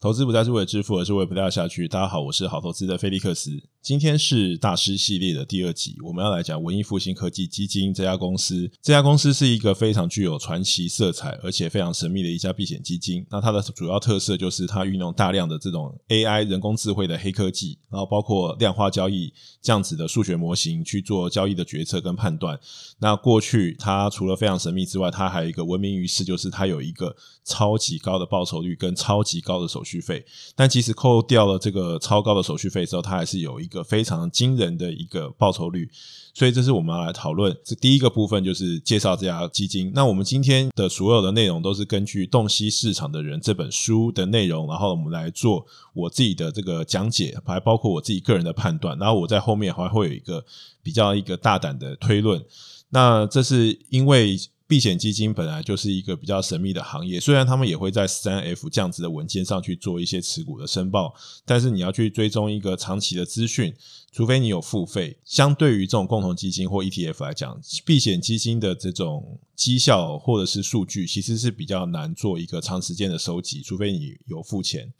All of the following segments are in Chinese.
投资不再是为了致富，而是为了不掉下去。大家好，我是好投资的菲利克斯。今天是大师系列的第二集，我们要来讲文艺复兴科技基金这家公司。这家公司是一个非常具有传奇色彩，而且非常神秘的一家避险基金。那它的主要特色就是它运用大量的这种 AI 人工智慧的黑科技，然后包括量化交易这样子的数学模型去做交易的决策跟判断。那过去它除了非常神秘之外，它还有一个闻名于世，就是它有一个超级高的报酬率跟超级高的手续续费，但即使扣掉了这个超高的手续费之后，它还是有一个非常惊人的一个报酬率。所以这是我们要来讨论这第一个部分，就是介绍这家基金。那我们今天的所有的内容都是根据《洞悉市场的人》这本书的内容，然后我们来做我自己的这个讲解，还包括我自己个人的判断。然后我在后面还会有一个比较一个大胆的推论。那这是因为。避险基金本来就是一个比较神秘的行业，虽然他们也会在三 F 这样子的文件上去做一些持股的申报，但是你要去追踪一个长期的资讯，除非你有付费。相对于这种共同基金或 ETF 来讲，避险基金的这种绩效或者是数据，其实是比较难做一个长时间的收集，除非你有付钱。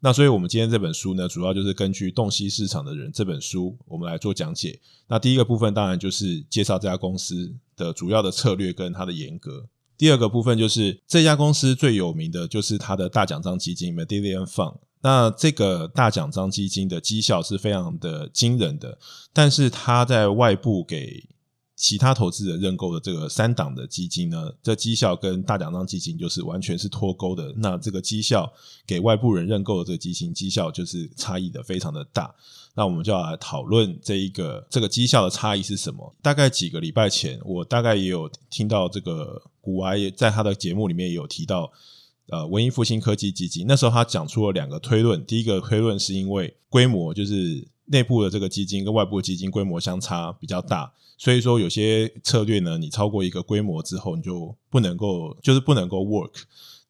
那所以，我们今天这本书呢，主要就是根据《洞悉市场的人》这本书，我们来做讲解。那第一个部分当然就是介绍这家公司的主要的策略跟它的严格。第二个部分就是这家公司最有名的就是它的大奖章基金 m e d i l i a n Fund。那这个大奖章基金的绩效是非常的惊人的，但是它在外部给其他投资人认购的这个三档的基金呢，这绩效跟大奖章基金就是完全是脱钩的。那这个绩效给外部人认购的这个基金绩效就是差异的非常的大。那我们就要来讨论这一个这个绩效的差异是什么？大概几个礼拜前，我大概也有听到这个股癌在他的节目里面也有提到，呃，文艺复兴科技基金。那时候他讲出了两个推论，第一个推论是因为规模就是。内部的这个基金跟外部基金规模相差比较大，所以说有些策略呢，你超过一个规模之后，你就不能够，就是不能够 work，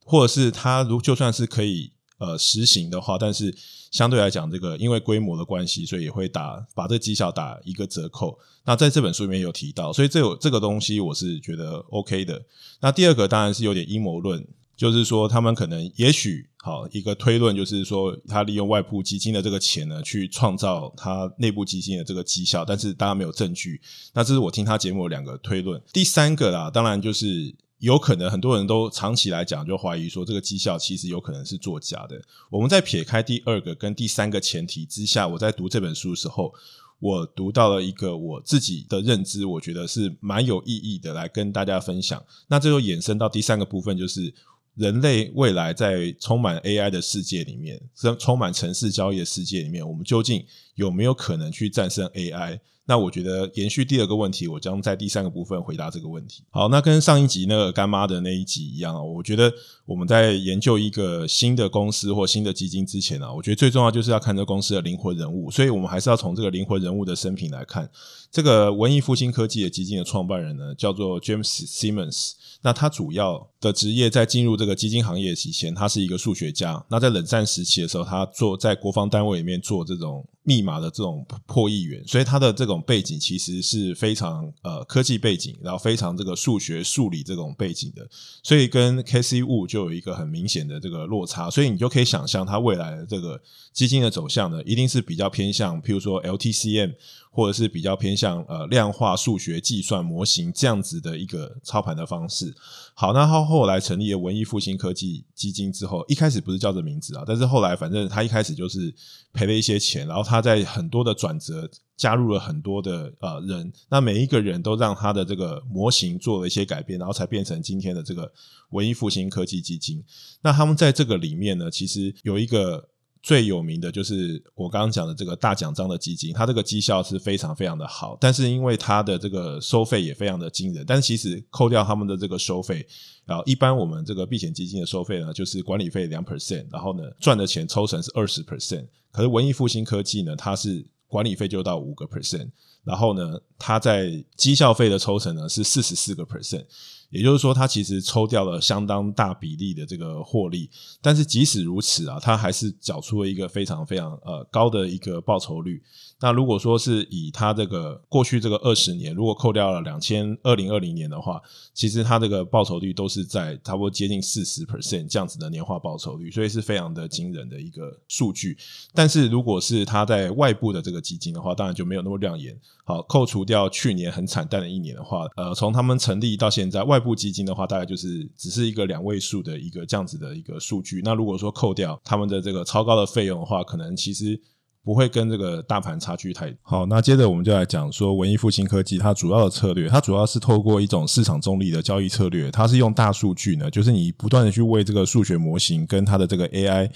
或者是它如就算是可以呃实行的话，但是相对来讲，这个因为规模的关系，所以也会打把这绩效打一个折扣。那在这本书里面有提到，所以这有这个东西我是觉得 OK 的。那第二个当然是有点阴谋论。就是说，他们可能也许好一个推论，就是说，他利用外部基金的这个钱呢，去创造他内部基金的这个绩效，但是大家没有证据。那这是我听他节目的两个推论。第三个啦，当然就是有可能很多人都长期来讲就怀疑说，这个绩效其实有可能是作假的。我们在撇开第二个跟第三个前提之下，我在读这本书的时候，我读到了一个我自己的认知，我觉得是蛮有意义的，来跟大家分享。那这就衍生到第三个部分，就是。人类未来在充满 AI 的世界里面，充满城市交易的世界里面，我们究竟有没有可能去战胜 AI？那我觉得延续第二个问题，我将在第三个部分回答这个问题。好，那跟上一集那个干妈的那一集一样啊，我觉得我们在研究一个新的公司或新的基金之前啊，我觉得最重要就是要看这公司的灵魂人物，所以我们还是要从这个灵魂人物的生平来看。这个文艺复兴科技的基金的创办人呢，叫做 James Simmons。那他主要的职业在进入这个基金行业以前，他是一个数学家。那在冷战时期的时候，他做在国防单位里面做这种。密码的这种破译员，所以他的这种背景其实是非常呃科技背景，然后非常这个数学数理这种背景的，所以跟 K C 物就有一个很明显的这个落差，所以你就可以想象他未来的这个基金的走向呢，一定是比较偏向，譬如说 LTCM。或者是比较偏向呃量化数学计算模型这样子的一个操盘的方式。好，那他后来成立了文艺复兴科技基金之后，一开始不是叫这名字啊，但是后来反正他一开始就是赔了一些钱，然后他在很多的转折加入了很多的呃人，那每一个人都让他的这个模型做了一些改变，然后才变成今天的这个文艺复兴科技基金。那他们在这个里面呢，其实有一个。最有名的就是我刚刚讲的这个大奖章的基金，它这个绩效是非常非常的好，但是因为它的这个收费也非常的惊人，但其实扣掉他们的这个收费，然后一般我们这个避险基金的收费呢，就是管理费两 percent，然后呢赚的钱抽成是二十 percent，可是文艺复兴科技呢，它是管理费就到五个 percent，然后呢它在绩效费的抽成呢是四十四个 percent。也就是说，它其实抽掉了相当大比例的这个获利。但是即使如此啊，它还是缴出了一个非常非常呃高的一个报酬率。那如果说是以它这个过去这个二十年，如果扣掉了两千二零二零年的话，其实它这个报酬率都是在差不多接近四十 percent 这样子的年化报酬率，所以是非常的惊人的一个数据。但是如果是它在外部的这个基金的话，当然就没有那么亮眼。好，扣除掉去年很惨淡的一年的话，呃，从他们成立到现在，外部基金的话，大概就是只是一个两位数的一个这样子的一个数据。那如果说扣掉他们的这个超高的费用的话，可能其实。不会跟这个大盘差距太好。那接着我们就来讲说文艺复兴科技它主要的策略，它主要是透过一种市场中立的交易策略，它是用大数据呢，就是你不断的去为这个数学模型跟它的这个 AI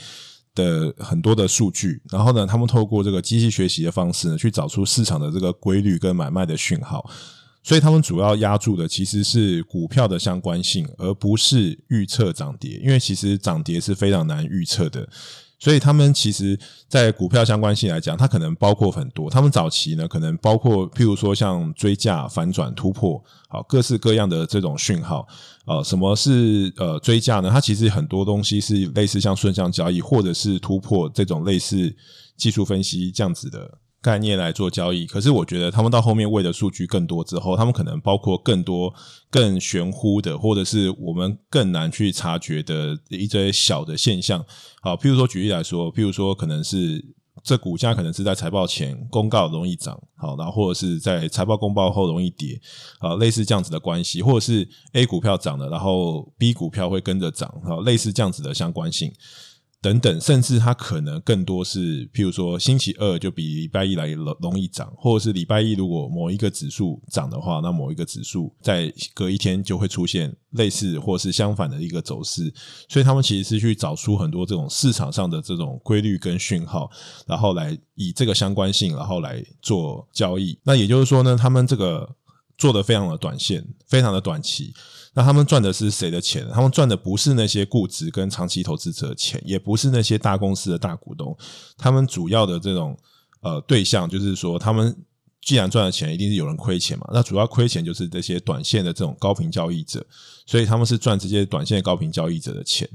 的很多的数据，然后呢，他们透过这个机器学习的方式呢，去找出市场的这个规律跟买卖的讯号。所以他们主要押注的其实是股票的相关性，而不是预测涨跌，因为其实涨跌是非常难预测的。所以他们其实，在股票相关性来讲，它可能包括很多。他们早期呢，可能包括譬如说像追价、反转、突破，好，各式各样的这种讯号。呃，什么是呃追价呢？它其实很多东西是类似像顺向交易，或者是突破这种类似技术分析这样子的。概念来做交易，可是我觉得他们到后面喂的数据更多之后，他们可能包括更多更玄乎的，或者是我们更难去察觉的一些小的现象。好，譬如说举例来说，譬如说可能是这股价可能是在财报前公告容易涨，好，然后或者是在财报公报后容易跌，啊，类似这样子的关系，或者是 A 股票涨了，然后 B 股票会跟着涨，好，类似这样子的相关性。等等，甚至它可能更多是，譬如说星期二就比礼拜一来容容易涨，或者是礼拜一如果某一个指数涨的话，那某一个指数在隔一天就会出现类似或是相反的一个走势。所以他们其实是去找出很多这种市场上的这种规律跟讯号，然后来以这个相关性，然后来做交易。那也就是说呢，他们这个做得非常的短线，非常的短期。那他们赚的是谁的钱？他们赚的不是那些固执跟长期投资者的钱，也不是那些大公司的大股东。他们主要的这种呃对象，就是说，他们既然赚了钱，一定是有人亏钱嘛。那主要亏钱就是这些短线的这种高频交易者，所以他们是赚这些短线高频交易者的钱。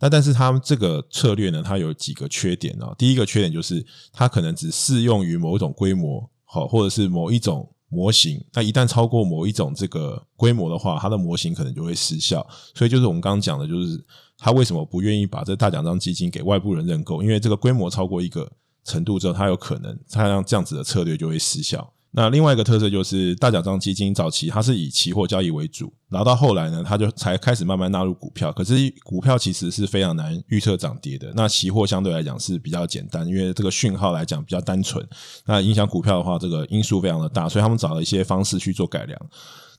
那但是他们这个策略呢，它有几个缺点啊。第一个缺点就是，它可能只适用于某一种规模，好，或者是某一种。模型，那一旦超过某一种这个规模的话，它的模型可能就会失效。所以就是我们刚刚讲的，就是他为什么不愿意把这大奖章基金给外部人认购？因为这个规模超过一个程度之后，它有可能它让这样子的策略就会失效。那另外一个特色就是大奖章基金早期它是以期货交易为主，然后到后来呢，它就才开始慢慢纳入股票。可是股票其实是非常难预测涨跌的，那期货相对来讲是比较简单，因为这个讯号来讲比较单纯。那影响股票的话，这个因素非常的大，所以他们找了一些方式去做改良。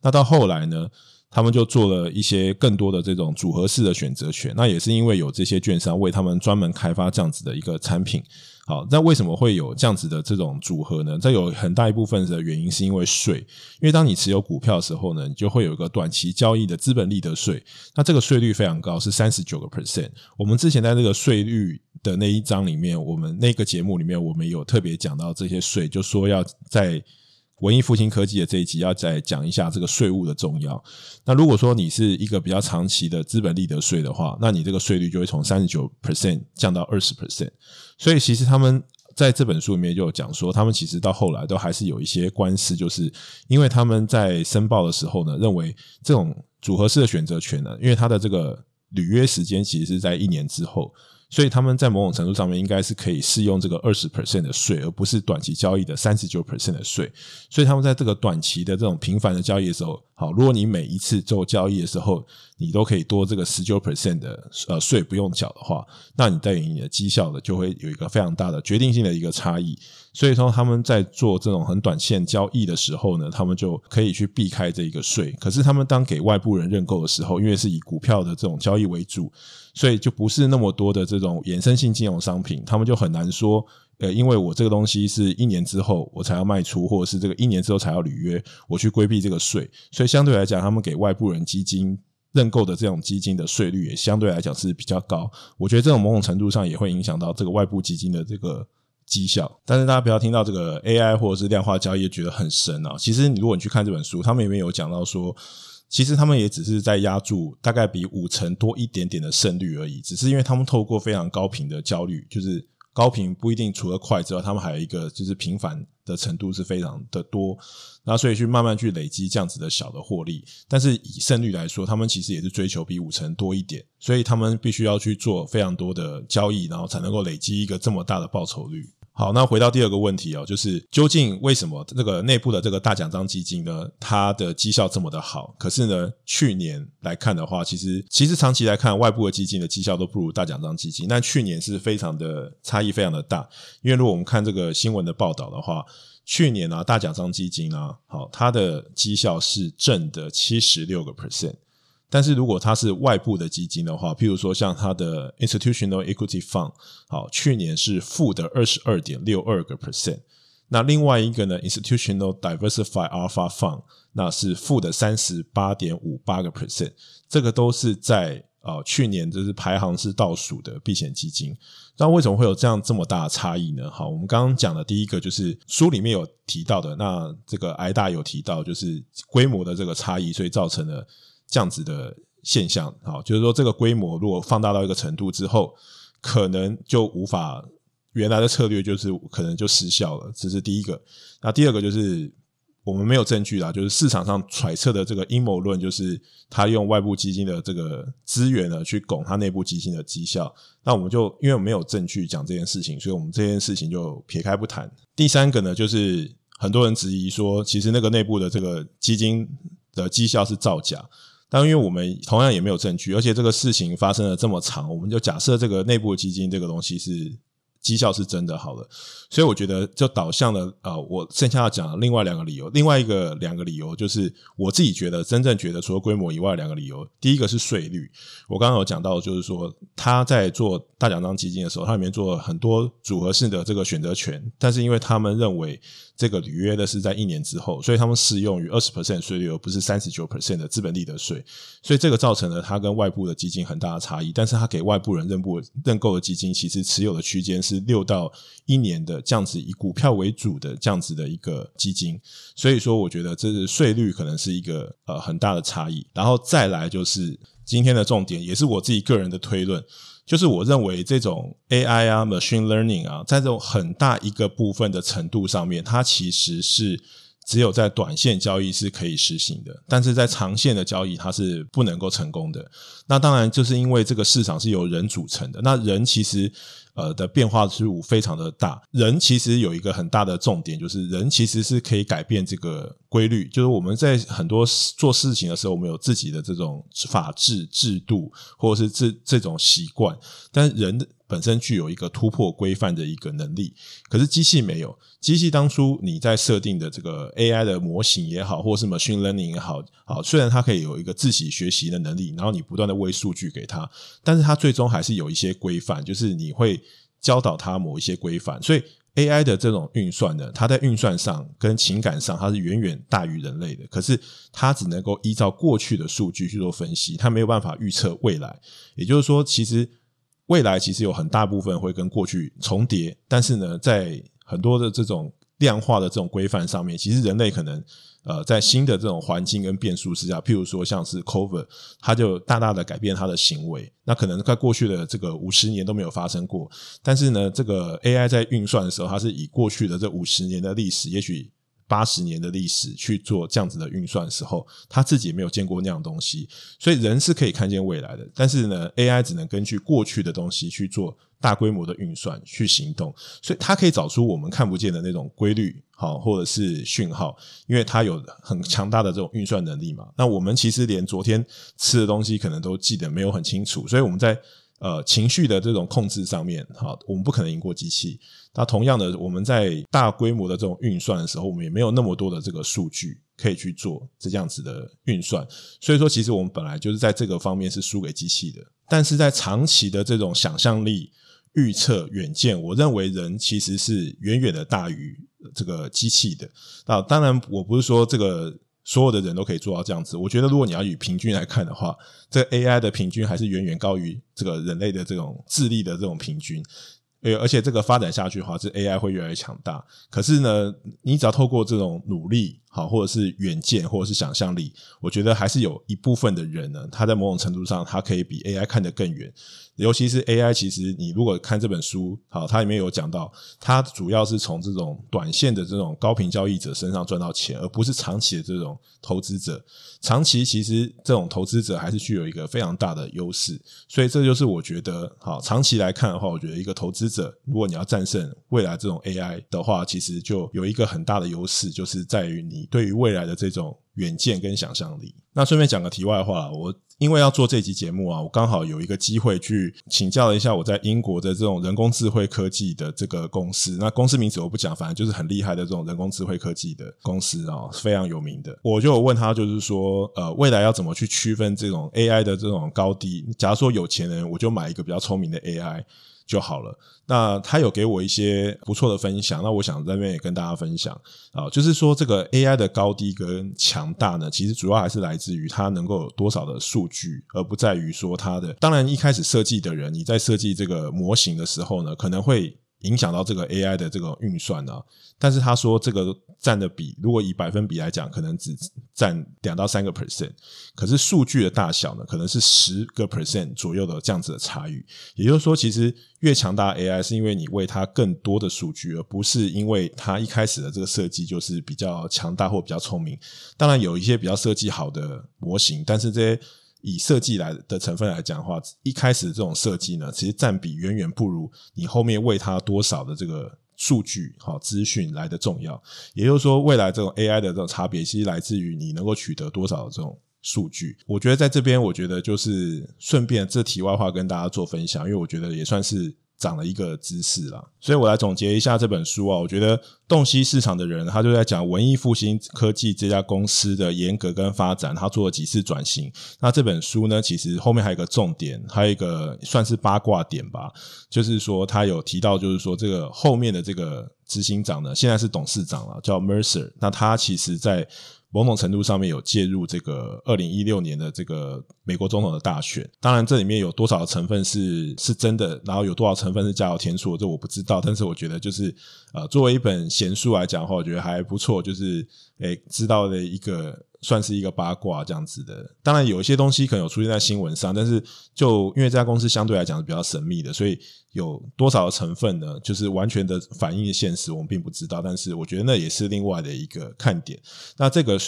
那到后来呢，他们就做了一些更多的这种组合式的选择权。那也是因为有这些券商为他们专门开发这样子的一个产品。好，那为什么会有这样子的这种组合呢？这有很大一部分的原因是因为税，因为当你持有股票的时候呢，你就会有一个短期交易的资本利得税，那这个税率非常高，是三十九个 percent。我们之前在这个税率的那一章里面，我们那个节目里面，我们有特别讲到这些税，就说要在。文艺复兴科技的这一集要再讲一下这个税务的重要。那如果说你是一个比较长期的资本利得税的话，那你这个税率就会从三十九 percent 降到二十 percent。所以其实他们在这本书里面就有讲说，他们其实到后来都还是有一些官司，就是因为他们在申报的时候呢，认为这种组合式的选择权呢，因为它的这个履约时间其实是在一年之后。所以他们在某种程度上面应该是可以适用这个二十 percent 的税，而不是短期交易的三十九 percent 的税。所以他们在这个短期的这种频繁的交易的时候，好，如果你每一次做交易的时候，你都可以多这个十九 percent 的呃税不用缴的话，那你对于你的绩效的就会有一个非常大的决定性的一个差异。所以说他们在做这种很短线交易的时候呢，他们就可以去避开这一个税。可是他们当给外部人认购的时候，因为是以股票的这种交易为主。所以就不是那么多的这种衍生性金融商品，他们就很难说，呃，因为我这个东西是一年之后我才要卖出，或者是这个一年之后才要履约，我去规避这个税。所以相对来讲，他们给外部人基金认购的这种基金的税率也相对来讲是比较高。我觉得这种某种程度上也会影响到这个外部基金的这个绩效。但是大家不要听到这个 AI 或者是量化交易觉得很神啊，其实你如果你去看这本书，他们里面有讲到说。其实他们也只是在压住大概比五成多一点点的胜率而已，只是因为他们透过非常高频的焦虑，就是高频不一定除了快之外，他们还有一个就是频繁的程度是非常的多，那所以去慢慢去累积这样子的小的获利。但是以胜率来说，他们其实也是追求比五成多一点，所以他们必须要去做非常多的交易，然后才能够累积一个这么大的报酬率。好，那回到第二个问题哦，就是究竟为什么这个内部的这个大奖章基金呢，它的绩效这么的好？可是呢，去年来看的话，其实其实长期来看，外部的基金的绩效都不如大奖章基金。那去年是非常的差异，非常的大。因为如果我们看这个新闻的报道的话，去年啊，大奖章基金啊，好，它的绩效是正的七十六个 percent。但是如果它是外部的基金的话，譬如说像它的 Institutional Equity Fund，好，去年是负的二十二点六二个 percent。那另外一个呢，Institutional Diversified Alpha Fund，那是负的三十八点五八个 percent。这个都是在呃去年就是排行是倒数的避险基金。那为什么会有这样这么大的差异呢？好，我们刚刚讲的第一个就是书里面有提到的，那这个挨大有提到，就是规模的这个差异，所以造成了。这样子的现象，好，就是说这个规模如果放大到一个程度之后，可能就无法原来的策略就是可能就失效了，这是第一个。那第二个就是我们没有证据啦，就是市场上揣测的这个阴谋论，就是他用外部基金的这个资源呢去拱他内部基金的绩效。那我们就因为没有证据讲这件事情，所以我们这件事情就撇开不谈。第三个呢，就是很多人质疑说，其实那个内部的这个基金的绩效是造假。但因为我们同样也没有证据，而且这个事情发生了这么长，我们就假设这个内部基金这个东西是。绩效是真的好了，所以我觉得就导向了呃，我剩下要讲的另外两个理由，另外一个两个理由就是我自己觉得真正觉得除了规模以外两个理由，第一个是税率，我刚刚有讲到，就是说他在做大奖章基金的时候，他里面做了很多组合式的这个选择权，但是因为他们认为这个履约的是在一年之后，所以他们适用于二十 percent 税率，而不是三十九 percent 的资本利得税，所以这个造成了它跟外部的基金很大的差异，但是它给外部人认部认购的基金，其实持有的区间是。六到一年的这样子以股票为主的这样子的一个基金，所以说我觉得这是税率可能是一个呃很大的差异。然后再来就是今天的重点，也是我自己个人的推论，就是我认为这种 AI 啊、Machine Learning 啊，在这种很大一个部分的程度上面，它其实是。只有在短线交易是可以实行的，但是在长线的交易它是不能够成功的。那当然就是因为这个市场是由人组成的，那人其实呃的变化之路非常的大。人其实有一个很大的重点，就是人其实是可以改变这个规律。就是我们在很多做事情的时候，我们有自己的这种法治制度，或者是这这种习惯，但人的本身具有一个突破规范的一个能力，可是机器没有。机器当初你在设定的这个 AI 的模型也好，或者是 machine learning 也好，好，虽然它可以有一个自己学习的能力，然后你不断的喂数据给它，但是它最终还是有一些规范，就是你会教导它某一些规范。所以 AI 的这种运算呢，它在运算上跟情感上，它是远远大于人类的。可是它只能够依照过去的数据去做分析，它没有办法预测未来。也就是说，其实未来其实有很大部分会跟过去重叠，但是呢，在很多的这种量化的这种规范上面，其实人类可能呃在新的这种环境跟变数之下，譬如说像是 COVID，它就大大的改变它的行为。那可能在过去的这个五十年都没有发生过，但是呢，这个 AI 在运算的时候，它是以过去的这五十年的历史，也许。八十年的历史去做这样子的运算的时候，他自己也没有见过那样东西，所以人是可以看见未来的，但是呢，AI 只能根据过去的东西去做大规模的运算去行动，所以它可以找出我们看不见的那种规律，好，或者是讯号，因为它有很强大的这种运算能力嘛。那我们其实连昨天吃的东西可能都记得没有很清楚，所以我们在。呃，情绪的这种控制上面，好，我们不可能赢过机器。那同样的，我们在大规模的这种运算的时候，我们也没有那么多的这个数据可以去做这样子的运算。所以说，其实我们本来就是在这个方面是输给机器的。但是在长期的这种想象力、预测、远见，我认为人其实是远远的大于这个机器的。那当然，我不是说这个。所有的人都可以做到这样子。我觉得，如果你要以平均来看的话，这 AI 的平均还是远远高于这个人类的这种智力的这种平均。而且这个发展下去的话，这 AI 会越来越强大。可是呢，你只要透过这种努力，好，或者是远见，或者是想象力，我觉得还是有一部分的人呢，他在某种程度上，他可以比 AI 看得更远。尤其是 AI，其实你如果看这本书，好，它里面有讲到，它主要是从这种短线的这种高频交易者身上赚到钱，而不是长期的这种投资者。长期其实这种投资者还是具有一个非常大的优势，所以这就是我觉得，好，长期来看的话，我觉得一个投资者，如果你要战胜未来这种 AI 的话，其实就有一个很大的优势，就是在于你对于未来的这种远见跟想象力。那顺便讲个题外话，我。因为要做这集节目啊，我刚好有一个机会去请教了一下我在英国的这种人工智慧科技的这个公司。那公司名字我不讲，反正就是很厉害的这种人工智慧科技的公司啊，非常有名的。我就有问他，就是说，呃，未来要怎么去区分这种 AI 的这种高低？假如说有钱人，我就买一个比较聪明的 AI。就好了。那他有给我一些不错的分享，那我想在这边也跟大家分享啊，就是说这个 AI 的高低跟强大呢，其实主要还是来自于它能够有多少的数据，而不在于说它的。当然，一开始设计的人，你在设计这个模型的时候呢，可能会。影响到这个 AI 的这个运算呢，但是他说这个占的比，如果以百分比来讲，可能只占两到三个 percent，可是数据的大小呢，可能是十个 percent 左右的这样子的差异。也就是说，其实越强大 AI 是因为你为它更多的数据，而不是因为它一开始的这个设计就是比较强大或比较聪明。当然有一些比较设计好的模型，但是这些。以设计来的成分来讲的话，一开始这种设计呢，其实占比远远不如你后面喂它多少的这个数据、好资讯来的重要。也就是说，未来这种 AI 的这种差别，其实来自于你能够取得多少的这种数据。我觉得在这边，我觉得就是顺便这题外话跟大家做分享，因为我觉得也算是。长了一个知识啦，所以我来总结一下这本书啊。我觉得洞悉市场的人，他就在讲文艺复兴科技这家公司的严格跟发展，他做了几次转型。那这本书呢，其实后面还有一个重点，还有一个算是八卦点吧，就是说他有提到，就是说这个后面的这个执行长呢，现在是董事长了，叫 Mercer。那他其实在某种程度上面有介入这个二零一六年的这个美国总统的大选，当然这里面有多少成分是是真的，然后有多少成分是加油添醋，这我不知道。但是我觉得就是呃，作为一本闲书来讲的话，我觉得还不错，就是诶知道的一个。算是一个八卦这样子的，当然有一些东西可能有出现在新闻上，但是就因为这家公司相对来讲是比较神秘的，所以有多少的成分呢？就是完全的反映现实，我们并不知道。但是我觉得那也是另外的一个看点。那这个。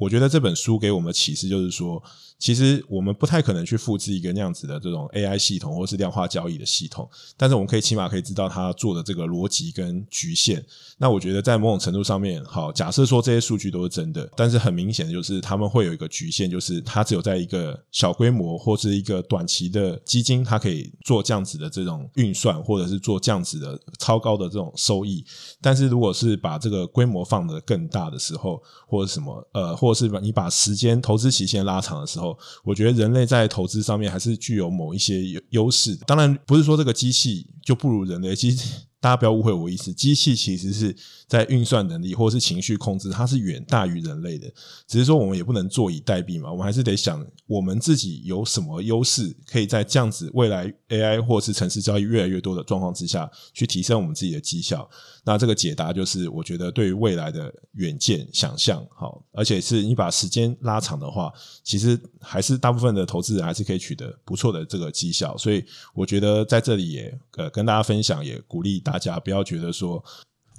我觉得这本书给我们的启示就是说，其实我们不太可能去复制一个那样子的这种 AI 系统或是量化交易的系统，但是我们可以起码可以知道它做的这个逻辑跟局限。那我觉得在某种程度上面，好，假设说这些数据都是真的，但是很明显的就是他们会有一个局限，就是它只有在一个小规模或是一个短期的基金，它可以做这样子的这种运算，或者是做这样子的超高的这种收益。但是如果是把这个规模放得更大的时候，或者什么呃或者是你把时间投资期限拉长的时候，我觉得人类在投资上面还是具有某一些优势。当然，不是说这个机器就不如人类，其实。大家不要误会我意思，机器其实是在运算能力或者是情绪控制，它是远大于人类的。只是说我们也不能坐以待毙嘛，我们还是得想我们自己有什么优势，可以在这样子未来 AI 或是城市交易越来越多的状况之下去提升我们自己的绩效。那这个解答就是，我觉得对于未来的远见想象，好，而且是你把时间拉长的话，其实还是大部分的投资人还是可以取得不错的这个绩效。所以我觉得在这里也呃跟大家分享，也鼓励。大家不要觉得说，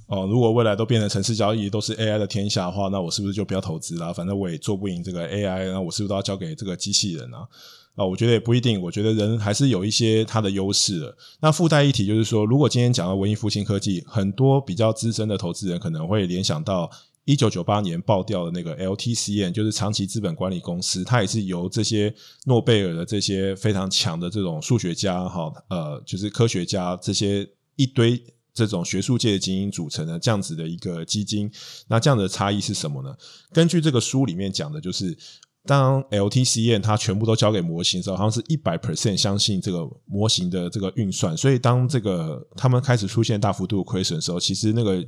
哦，如果未来都变成城市交易都是 AI 的天下的话，那我是不是就不要投资了？反正我也做不赢这个 AI，那我是不是都要交给这个机器人啊？啊，我觉得也不一定。我觉得人还是有一些它的优势的。那附带一提就是说，如果今天讲到文艺复兴科技，很多比较资深的投资人可能会联想到一九九八年爆掉的那个 LTCN，就是长期资本管理公司，它也是由这些诺贝尔的这些非常强的这种数学家哈，呃，就是科学家这些。一堆这种学术界的精英组成的这样子的一个基金，那这样的差异是什么呢？根据这个书里面讲的，就是当 LTCN 它全部都交给模型的时候，好像是一百 percent 相信这个模型的这个运算，所以当这个他们开始出现大幅度亏损的时候，其实那个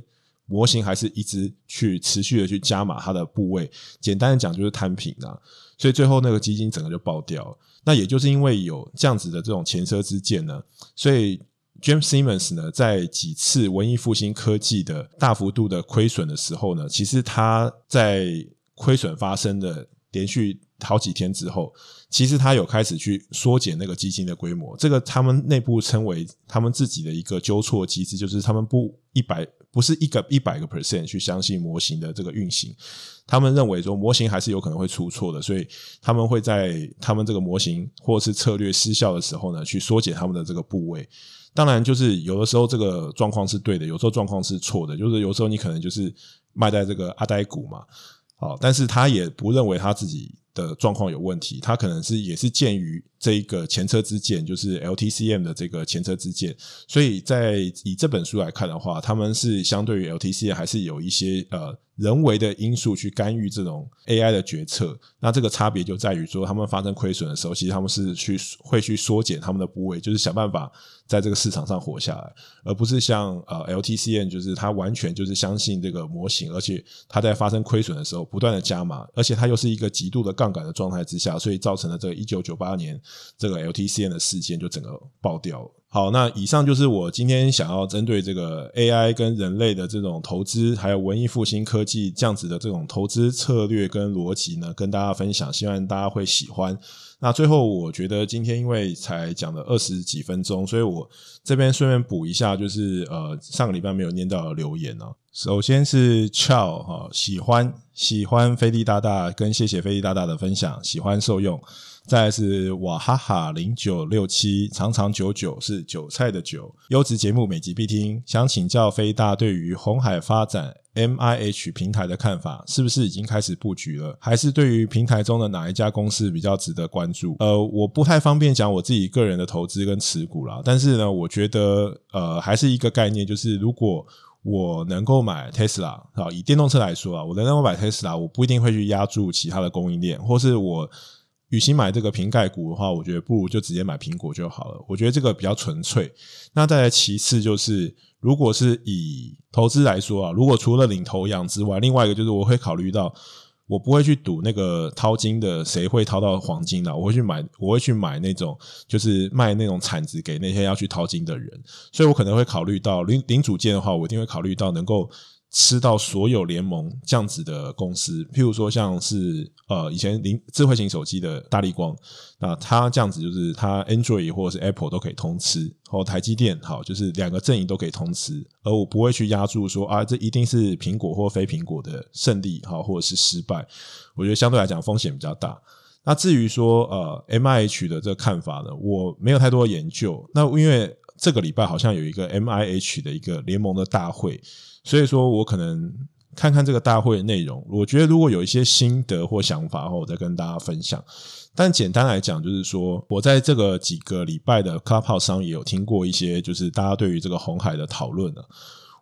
模型还是一直去持续的去加码它的部位。简单的讲就是摊平啊，所以最后那个基金整个就爆掉了。那也就是因为有这样子的这种前车之鉴呢，所以。James Simons 呢，在几次文艺复兴科技的大幅度的亏损的时候呢，其实他在亏损发生的连续好几天之后，其实他有开始去缩减那个基金的规模。这个他们内部称为他们自己的一个纠错机制，就是他们不一百不是一个一百个 percent 去相信模型的这个运行。他们认为说模型还是有可能会出错的，所以他们会在他们这个模型或是策略失效的时候呢，去缩减他们的这个部位。当然，就是有的时候这个状况是对的，有时候状况是错的。就是有时候你可能就是卖在这个阿呆股嘛，好，但是他也不认为他自己的状况有问题，他可能是也是鉴于这一个前车之鉴，就是 LTCM 的这个前车之鉴，所以在以这本书来看的话，他们是相对于 LTCM 还是有一些呃。人为的因素去干预这种 AI 的决策，那这个差别就在于说，他们发生亏损的时候，其实他们是去会去缩减他们的部位，就是想办法在这个市场上活下来，而不是像呃 LTCN，就是他完全就是相信这个模型，而且他在发生亏损的时候不断的加码，而且他又是一个极度的杠杆的状态之下，所以造成了这个一九九八年这个 LTCN 的事件就整个爆掉了。好，那以上就是我今天想要针对这个 AI 跟人类的这种投资，还有文艺复兴科技这样子的这种投资策略跟逻辑呢，跟大家分享，希望大家会喜欢。那最后，我觉得今天因为才讲了二十几分钟，所以我这边顺便补一下，就是呃上个礼拜没有念到的留言哦。首先是 Chow 哈，喜欢喜欢飞利大大，跟谢谢飞利大大的分享，喜欢受用。再来是瓦哈哈零九六七，长长久久是韭菜的韭，优质节目每集必听。想请教飞大对于红海发展 MIH 平台的看法，是不是已经开始布局了？还是对于平台中的哪一家公司比较值得关注？呃，我不太方便讲我自己个人的投资跟持股啦，但是呢，我觉得呃还是一个概念，就是如果我能够买 Tesla 啊，以电动车来说啊，我能够买 Tesla，我不一定会去压住其他的供应链，或是我。与其买这个瓶盖股的话，我觉得不如就直接买苹果就好了。我觉得这个比较纯粹。那再其次就是，如果是以投资来说啊，如果除了领头羊之外，另外一个就是我会考虑到，我不会去赌那个淘金的谁会淘到黄金的，我会去买，我会去买那种就是卖那种铲子给那些要去淘金的人。所以我可能会考虑到零零组件的话，我一定会考虑到能够。吃到所有联盟这样子的公司，譬如说像是呃以前零智慧型手机的大力光，那它这样子就是它 Android 或者是 Apple 都可以通吃，或台积电好，就是两个阵营都可以通吃，而我不会去压住说啊这一定是苹果或非苹果的胜利好，或者是失败，我觉得相对来讲风险比较大。那至于说呃 MIH 的这个看法呢，我没有太多研究。那因为这个礼拜好像有一个 MIH 的一个联盟的大会。所以说，我可能看看这个大会的内容。我觉得如果有一些心得或想法的话，我再跟大家分享。但简单来讲，就是说我在这个几个礼拜的 Clubhouse 上也有听过一些，就是大家对于这个红海的讨论了。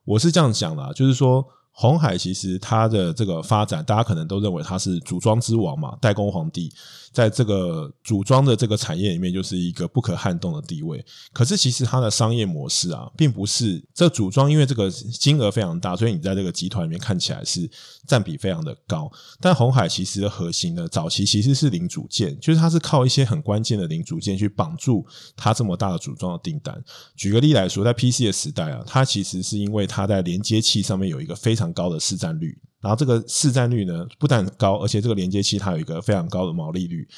我是这样讲的，就是说。红海其实它的这个发展，大家可能都认为它是组装之王嘛，代工皇帝，在这个组装的这个产业里面，就是一个不可撼动的地位。可是其实它的商业模式啊，并不是这组装，因为这个金额非常大，所以你在这个集团里面看起来是占比非常的高。但红海其实的核心呢，早期其实是零组件，就是它是靠一些很关键的零组件去绑住它这么大的组装的订单。举个例来说，在 PC 的时代啊，它其实是因为它在连接器上面有一个非常高的市占率，然后这个市占率呢，不但高，而且这个连接器它有一个非常高的毛利率，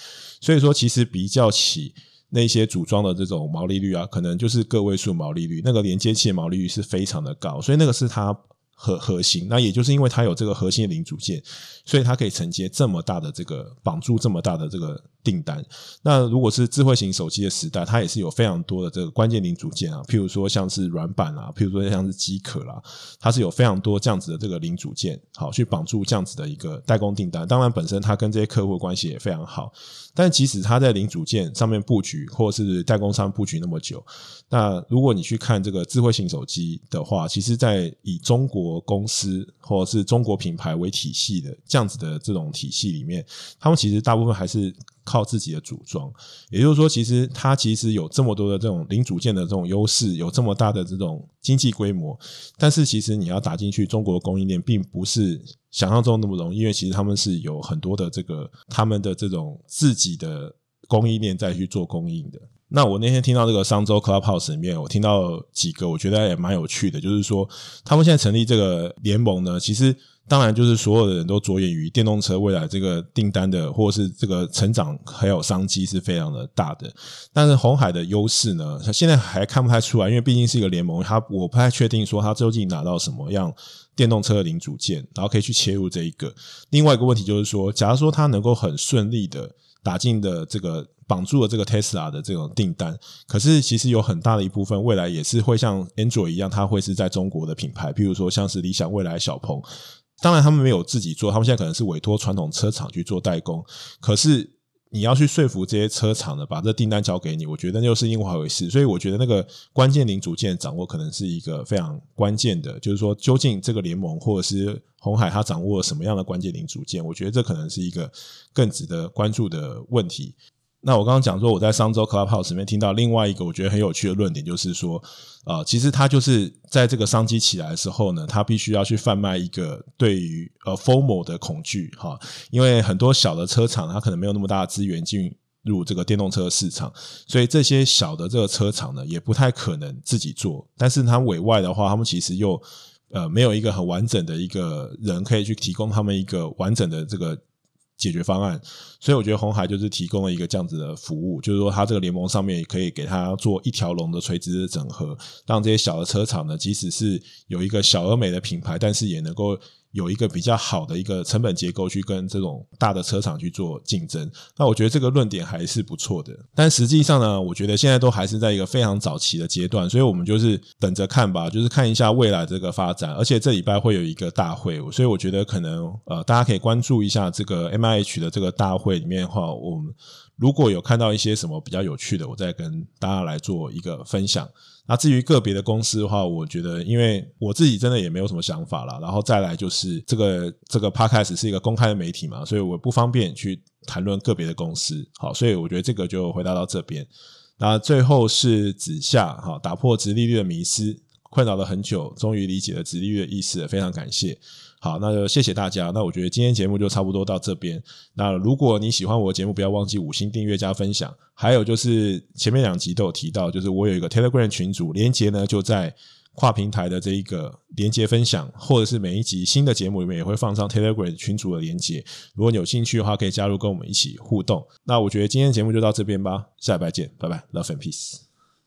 所以说其实比较起那些组装的这种毛利率啊，可能就是个位数毛利率，那个连接器的毛利率是非常的高，所以那个是它核核心。那也就是因为它有这个核心零组件，所以它可以承接这么大的这个绑住这么大的这个。订单，那如果是智慧型手机的时代，它也是有非常多的这个关键零组件啊，譬如说像是软板啊，譬如说像是机壳啦，它是有非常多这样子的这个零组件，好去绑住这样子的一个代工订单。当然，本身它跟这些客户关系也非常好，但即使它在零组件上面布局，或是代工商布局那么久，那如果你去看这个智慧型手机的话，其实，在以中国公司或者是中国品牌为体系的这样子的这种体系里面，他们其实大部分还是。靠自己的组装，也就是说，其实它其实有这么多的这种零组件的这种优势，有这么大的这种经济规模，但是其实你要打进去中国供应链，并不是想象中那么容易，因为其实他们是有很多的这个他们的这种自己的供应链再去做供应的。那我那天听到这个商周 Clubhouse 里面，我听到几个我觉得也蛮有趣的，就是说他们现在成立这个联盟呢，其实。当然，就是所有的人都着眼于电动车未来这个订单的，或者是这个成长还有商机是非常的大的。但是红海的优势呢，它现在还看不太出来，因为毕竟是一个联盟，它我不太确定说它究竟拿到什么样电动车的零组件，然后可以去切入这一个。另外一个问题就是说，假如说它能够很顺利的打进的这个绑住了这个 Tesla 的这种订单，可是其实有很大的一部分未来也是会像 Android 一样，它会是在中国的品牌，譬如说像是理想、未来、小鹏。当然，他们没有自己做，他们现在可能是委托传统车厂去做代工。可是你要去说服这些车厂呢，把这订单交给你，我觉得那又是另外一回事。所以，我觉得那个关键零组件掌握可能是一个非常关键的，就是说，究竟这个联盟或者是鸿海，它掌握什么样的关键零组件？我觉得这可能是一个更值得关注的问题。那我刚刚讲说，我在商周 Clubhouse 里面听到另外一个我觉得很有趣的论点，就是说，呃，其实他就是在这个商机起来的时候呢，他必须要去贩卖一个对于呃 formal 的恐惧哈，因为很多小的车厂，它可能没有那么大的资源进入这个电动车市场，所以这些小的这个车厂呢，也不太可能自己做，但是它委外的话，他们其实又呃没有一个很完整的一个人可以去提供他们一个完整的这个。解决方案，所以我觉得红海就是提供了一个这样子的服务，就是说它这个联盟上面也可以给它做一条龙的垂直的整合，让这些小的车厂呢，即使是有一个小而美的品牌，但是也能够。有一个比较好的一个成本结构去跟这种大的车厂去做竞争，那我觉得这个论点还是不错的。但实际上呢，我觉得现在都还是在一个非常早期的阶段，所以我们就是等着看吧，就是看一下未来这个发展。而且这礼拜会有一个大会，所以我觉得可能呃，大家可以关注一下这个 MIH 的这个大会里面的话，我们如果有看到一些什么比较有趣的，我再跟大家来做一个分享。那至于个别的公司的话，我觉得，因为我自己真的也没有什么想法啦。然后再来就是这个这个 Podcast 是一个公开的媒体嘛，所以我不方便去谈论个别的公司。好，所以我觉得这个就回答到这边。那最后是子夏，哈，打破直利率的迷思，困扰了很久，终于理解了直利率的意思，非常感谢。好，那就谢谢大家。那我觉得今天节目就差不多到这边。那如果你喜欢我的节目，不要忘记五星订阅加分享。还有就是前面两集都有提到，就是我有一个 Telegram 群组，连接呢就在跨平台的这一个连接分享，或者是每一集新的节目里面也会放上 Telegram 群组的连接。如果你有兴趣的话，可以加入跟我们一起互动。那我觉得今天节目就到这边吧，下礼拜见，拜拜，Love and Peace。